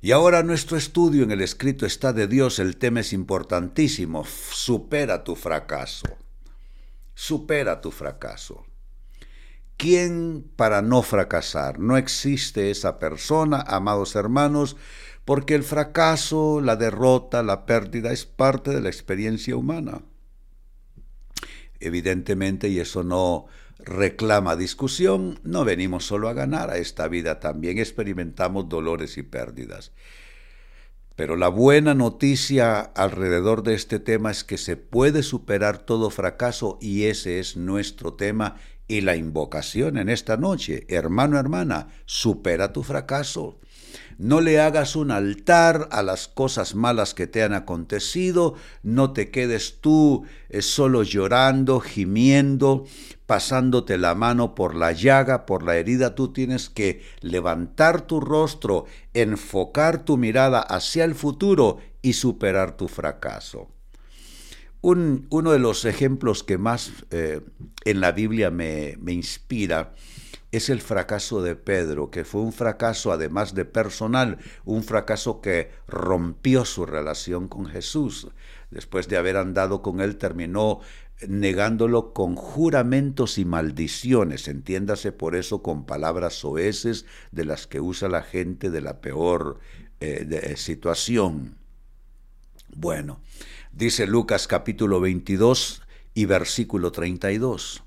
Y ahora nuestro estudio en el escrito está de Dios, el tema es importantísimo, supera tu fracaso, supera tu fracaso. ¿Quién para no fracasar? No existe esa persona, amados hermanos, porque el fracaso, la derrota, la pérdida es parte de la experiencia humana. Evidentemente, y eso no reclama discusión, no venimos solo a ganar a esta vida, también experimentamos dolores y pérdidas. Pero la buena noticia alrededor de este tema es que se puede superar todo fracaso y ese es nuestro tema y la invocación en esta noche. Hermano, hermana, supera tu fracaso. No le hagas un altar a las cosas malas que te han acontecido, no te quedes tú eh, solo llorando, gimiendo, pasándote la mano por la llaga, por la herida, tú tienes que levantar tu rostro, enfocar tu mirada hacia el futuro y superar tu fracaso. uno de los ejemplos que más eh, en la Biblia me, me inspira es el fracaso de Pedro, que fue un fracaso además de personal, un fracaso que rompió su relación con Jesús. Después de haber andado con él, terminó negándolo con juramentos y maldiciones, entiéndase por eso con palabras soeces de las que usa la gente de la peor eh, eh, situación. Bueno, dice Lucas capítulo 22 y versículo 32.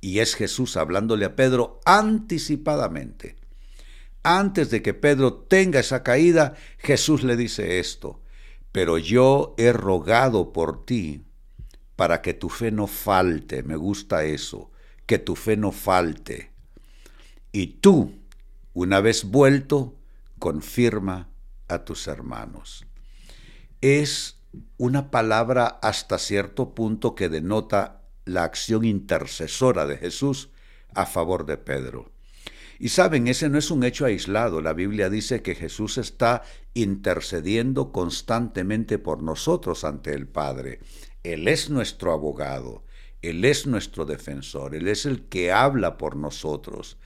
Y es Jesús hablándole a Pedro anticipadamente. Antes de que Pedro tenga esa caída, Jesús le dice esto, pero yo he rogado por ti para que tu fe no falte, me gusta eso, que tu fe no falte. Y tú, una vez vuelto, confirma a tus hermanos. Es una palabra hasta cierto punto que denota la acción intercesora de Jesús a favor de Pedro. Y saben, ese no es un hecho aislado. La Biblia dice que Jesús está intercediendo constantemente por nosotros ante el Padre. Él es nuestro abogado, Él es nuestro defensor, Él es el que habla por nosotros.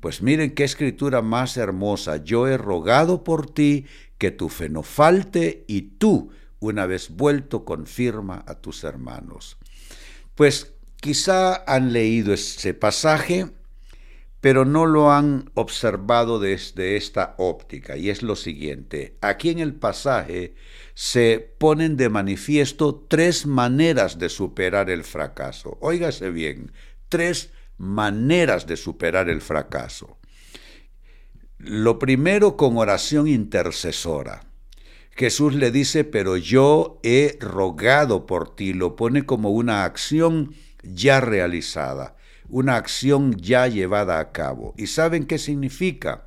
Pues miren qué escritura más hermosa. Yo he rogado por ti que tu fe no falte y tú, una vez vuelto, confirma a tus hermanos. Pues quizá han leído ese pasaje, pero no lo han observado desde esta óptica, y es lo siguiente. Aquí en el pasaje se ponen de manifiesto tres maneras de superar el fracaso. Óigase bien, tres maneras de superar el fracaso. Lo primero con oración intercesora. Jesús le dice, pero yo he rogado por ti, lo pone como una acción ya realizada, una acción ya llevada a cabo. ¿Y saben qué significa?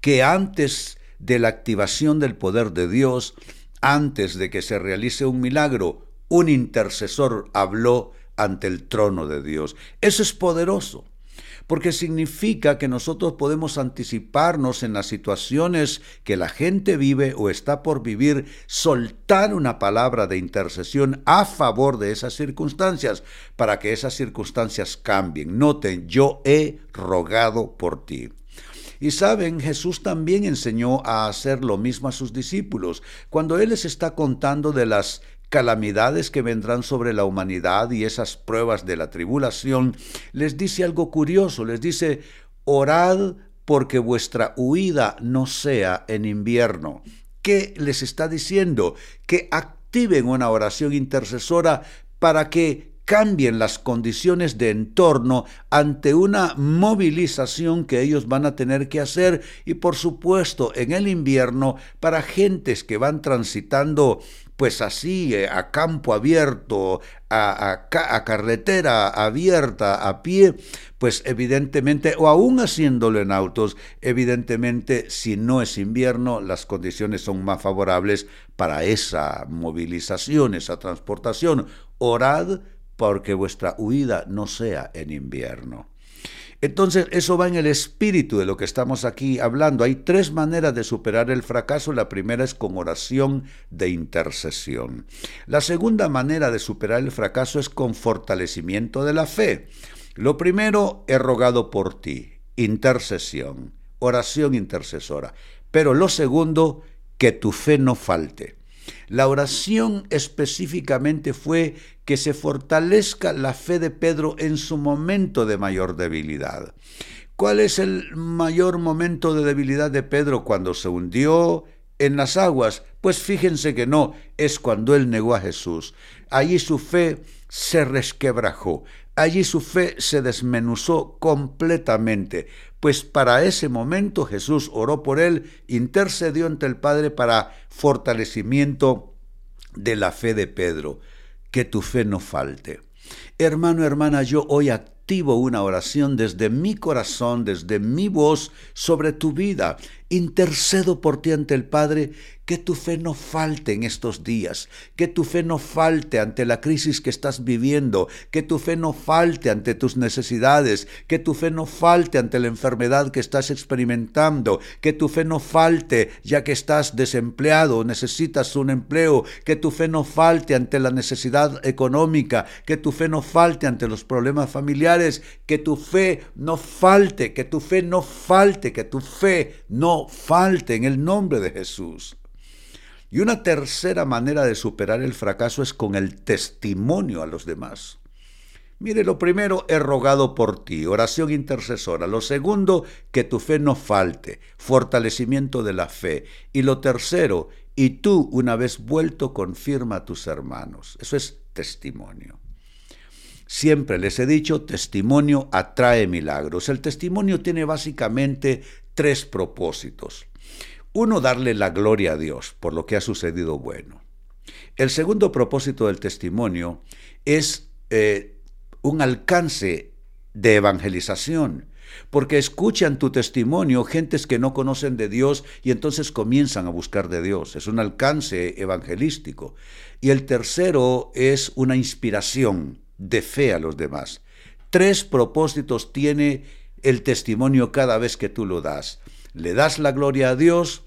Que antes de la activación del poder de Dios, antes de que se realice un milagro, un intercesor habló ante el trono de Dios. Eso es poderoso porque significa que nosotros podemos anticiparnos en las situaciones que la gente vive o está por vivir, soltar una palabra de intercesión a favor de esas circunstancias, para que esas circunstancias cambien. Noten, yo he rogado por ti. Y saben, Jesús también enseñó a hacer lo mismo a sus discípulos. Cuando Él les está contando de las calamidades que vendrán sobre la humanidad y esas pruebas de la tribulación, les dice algo curioso, les dice, orad porque vuestra huida no sea en invierno. ¿Qué les está diciendo? Que activen una oración intercesora para que cambien las condiciones de entorno ante una movilización que ellos van a tener que hacer y por supuesto en el invierno para gentes que van transitando pues así, eh, a campo abierto, a, carretera abierta, a pie, pues evidentemente, o aún haciéndolo en autos, evidentemente, si no es invierno, las condiciones son más favorables para esa movilización, esa transportación. Orad porque vuestra huida no sea en invierno. Entonces, eso va en el espíritu de lo que estamos aquí hablando. Hay tres maneras de superar el fracaso. La primera es con oración de intercesión. La segunda manera de superar el fracaso es con fortalecimiento de la fe. Lo primero, he rogado por ti, intercesión, oración intercesora. Pero lo segundo, que tu fe no falte. La oración específicamente fue que se fortalezca la fe de Pedro en su momento de mayor debilidad. ¿Cuál es el mayor momento de debilidad de Pedro cuando se hundió en las aguas? Pues fíjense que no, es cuando él negó a Jesús. Allí su fe se resquebrajó, allí su fe se desmenuzó completamente, pues para ese momento Jesús oró por él, intercedió ante el Padre para fortalecimiento de la fe de Pedro. Que tu fe no falte. Hermano, hermana, yo hoy activo una oración desde mi corazón, desde mi voz sobre tu vida. Intercedo por ti ante el Padre que tu fe no falte en estos días, que tu fe no falte ante la crisis que estás viviendo, que tu fe no falte ante tus necesidades, que tu fe no falte ante la enfermedad que estás experimentando, que tu fe no falte ya que estás desempleado, necesitas un empleo, que tu fe no falte ante la necesidad económica, que tu fe no falte ante los problemas familiares, que tu fe no falte, que tu fe no falte, que tu fe no falte en el nombre de Jesús. Y una tercera manera de superar el fracaso es con el testimonio a los demás. Mire, lo primero, he rogado por ti, oración intercesora. Lo segundo, que tu fe no falte, fortalecimiento de la fe. Y lo tercero, y tú, una vez vuelto, confirma a tus hermanos. Eso es testimonio. Siempre les he dicho, testimonio atrae milagros. El testimonio tiene básicamente tres propósitos. Uno, darle la gloria a Dios por lo que ha sucedido bueno. El segundo propósito del testimonio es eh, un alcance de evangelización, porque escuchan tu testimonio gentes que no conocen de Dios y entonces comienzan a buscar de Dios. Es un alcance evangelístico. Y el tercero es una inspiración de fe a los demás. Tres propósitos tiene el testimonio cada vez que tú lo das. Le das la gloria a Dios,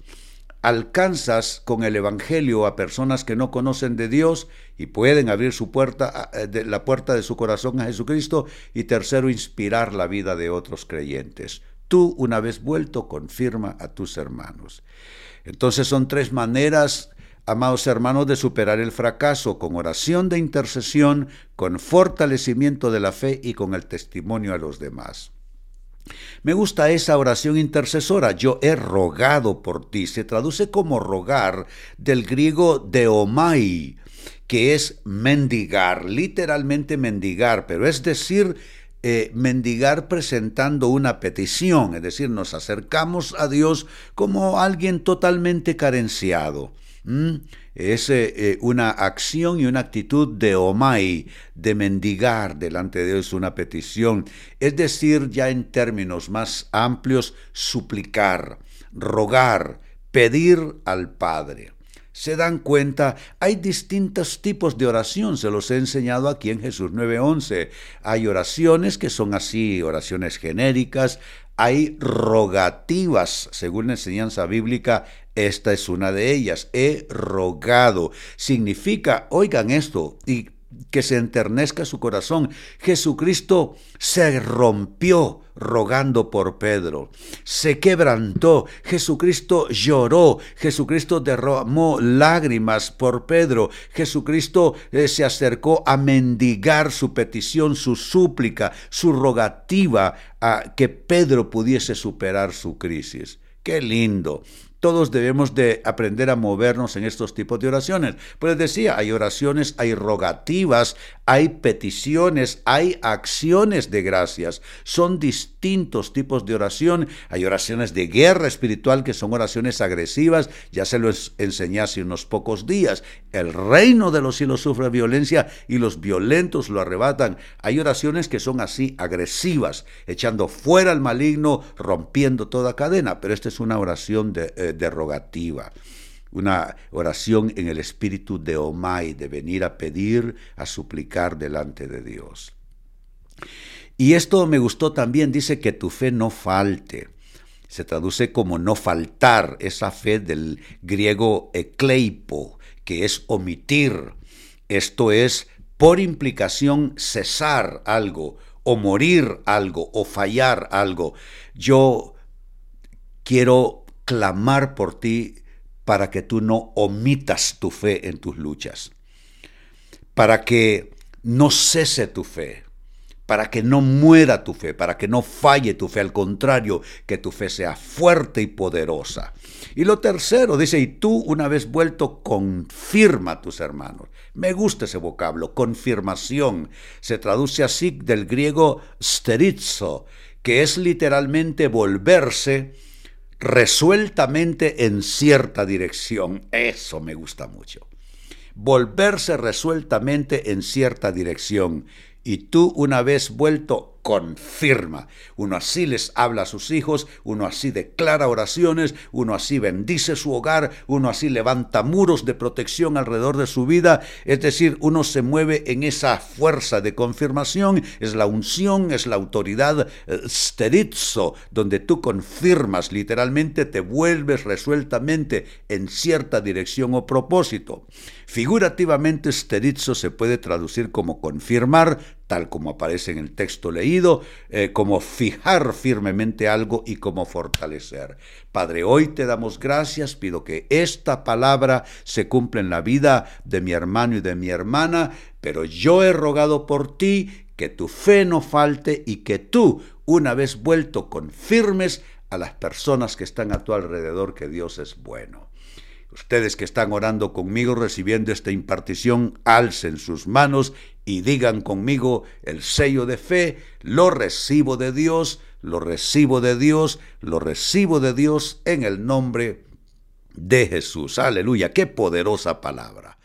alcanzas con el Evangelio a personas que no conocen de Dios y pueden abrir su puerta, eh, la puerta de su corazón a Jesucristo. Y tercero, inspirar la vida de otros creyentes. Tú, una vez vuelto, confirma a tus hermanos. Entonces son tres maneras, amados hermanos, de superar el fracaso, con oración de intercesión, con fortalecimiento de la fe y con el testimonio a los demás. Me gusta esa oración intercesora, yo he rogado por ti. Se traduce como rogar del griego deomai, que es mendigar, literalmente mendigar, pero es decir, eh, mendigar presentando una petición, es decir, nos acercamos a Dios como alguien totalmente carenciado. Es eh, una acción y una actitud de omai, de mendigar delante de Dios una petición, es decir, ya en términos más amplios, suplicar, rogar, pedir al Padre. Se dan cuenta, hay distintos tipos de oración, se los he enseñado aquí en Jesús 9:11. Hay oraciones que son así, oraciones genéricas, hay rogativas, según la enseñanza bíblica, esta es una de ellas. He rogado. Significa, oigan esto, y que se enternezca su corazón. Jesucristo se rompió rogando por Pedro, se quebrantó, Jesucristo lloró, Jesucristo derramó lágrimas por Pedro, Jesucristo eh, se acercó a mendigar su petición, su súplica, su rogativa a que Pedro pudiese superar su crisis. Qué lindo. Todos debemos de aprender a movernos en estos tipos de oraciones. Pues decía, hay oraciones, hay rogativas, hay peticiones, hay acciones de gracias. Son distintos tipos de oración. Hay oraciones de guerra espiritual que son oraciones agresivas. Ya se lo enseñé hace unos pocos días. El reino de los cielos sufre violencia y los violentos lo arrebatan. Hay oraciones que son así agresivas, echando fuera al maligno, rompiendo toda cadena. Pero esta es una oración de, eh, derogativa una oración en el espíritu de Omai, de venir a pedir, a suplicar delante de Dios. Y esto me gustó también, dice que tu fe no falte. Se traduce como no faltar, esa fe del griego ekleipo, que es omitir. Esto es, por implicación, cesar algo o morir algo o fallar algo, yo quiero clamar por ti para que tú no omitas tu fe en tus luchas, para que no cese tu fe, para que no muera tu fe, para que no falle tu fe, al contrario, que tu fe sea fuerte y poderosa. Y lo tercero, dice, y tú una vez vuelto, confirma a tus hermanos. Me gusta ese vocablo, confirmación. Se traduce así del griego sterizo, que es literalmente volverse resueltamente en cierta dirección. Eso me gusta mucho. Volverse resueltamente en cierta dirección y tú una vez vuelto confirma. Uno así les habla a sus hijos, uno así declara oraciones, uno así bendice su hogar, uno así levanta muros de protección alrededor de su vida, es decir, uno se mueve en esa fuerza de confirmación, es la unción, es la autoridad eh, sterizo, donde tú confirmas, literalmente te vuelves resueltamente en cierta dirección o propósito. Figurativamente, sterizo se puede traducir como confirmar, tal como aparece en el texto leído, eh, como fijar firmemente algo y como fortalecer. Padre, hoy te damos gracias, pido que esta palabra se cumpla en la vida de mi hermano y de mi hermana, pero yo he rogado por ti que tu fe no falte y que tú, una vez vuelto, confirmes a las personas que están a tu alrededor que Dios es bueno. Ustedes que están orando conmigo recibiendo esta impartición, alcen sus manos y digan conmigo el sello de fe, lo recibo de Dios, lo recibo de Dios, lo recibo de Dios en el nombre de Jesús. Aleluya, qué poderosa palabra.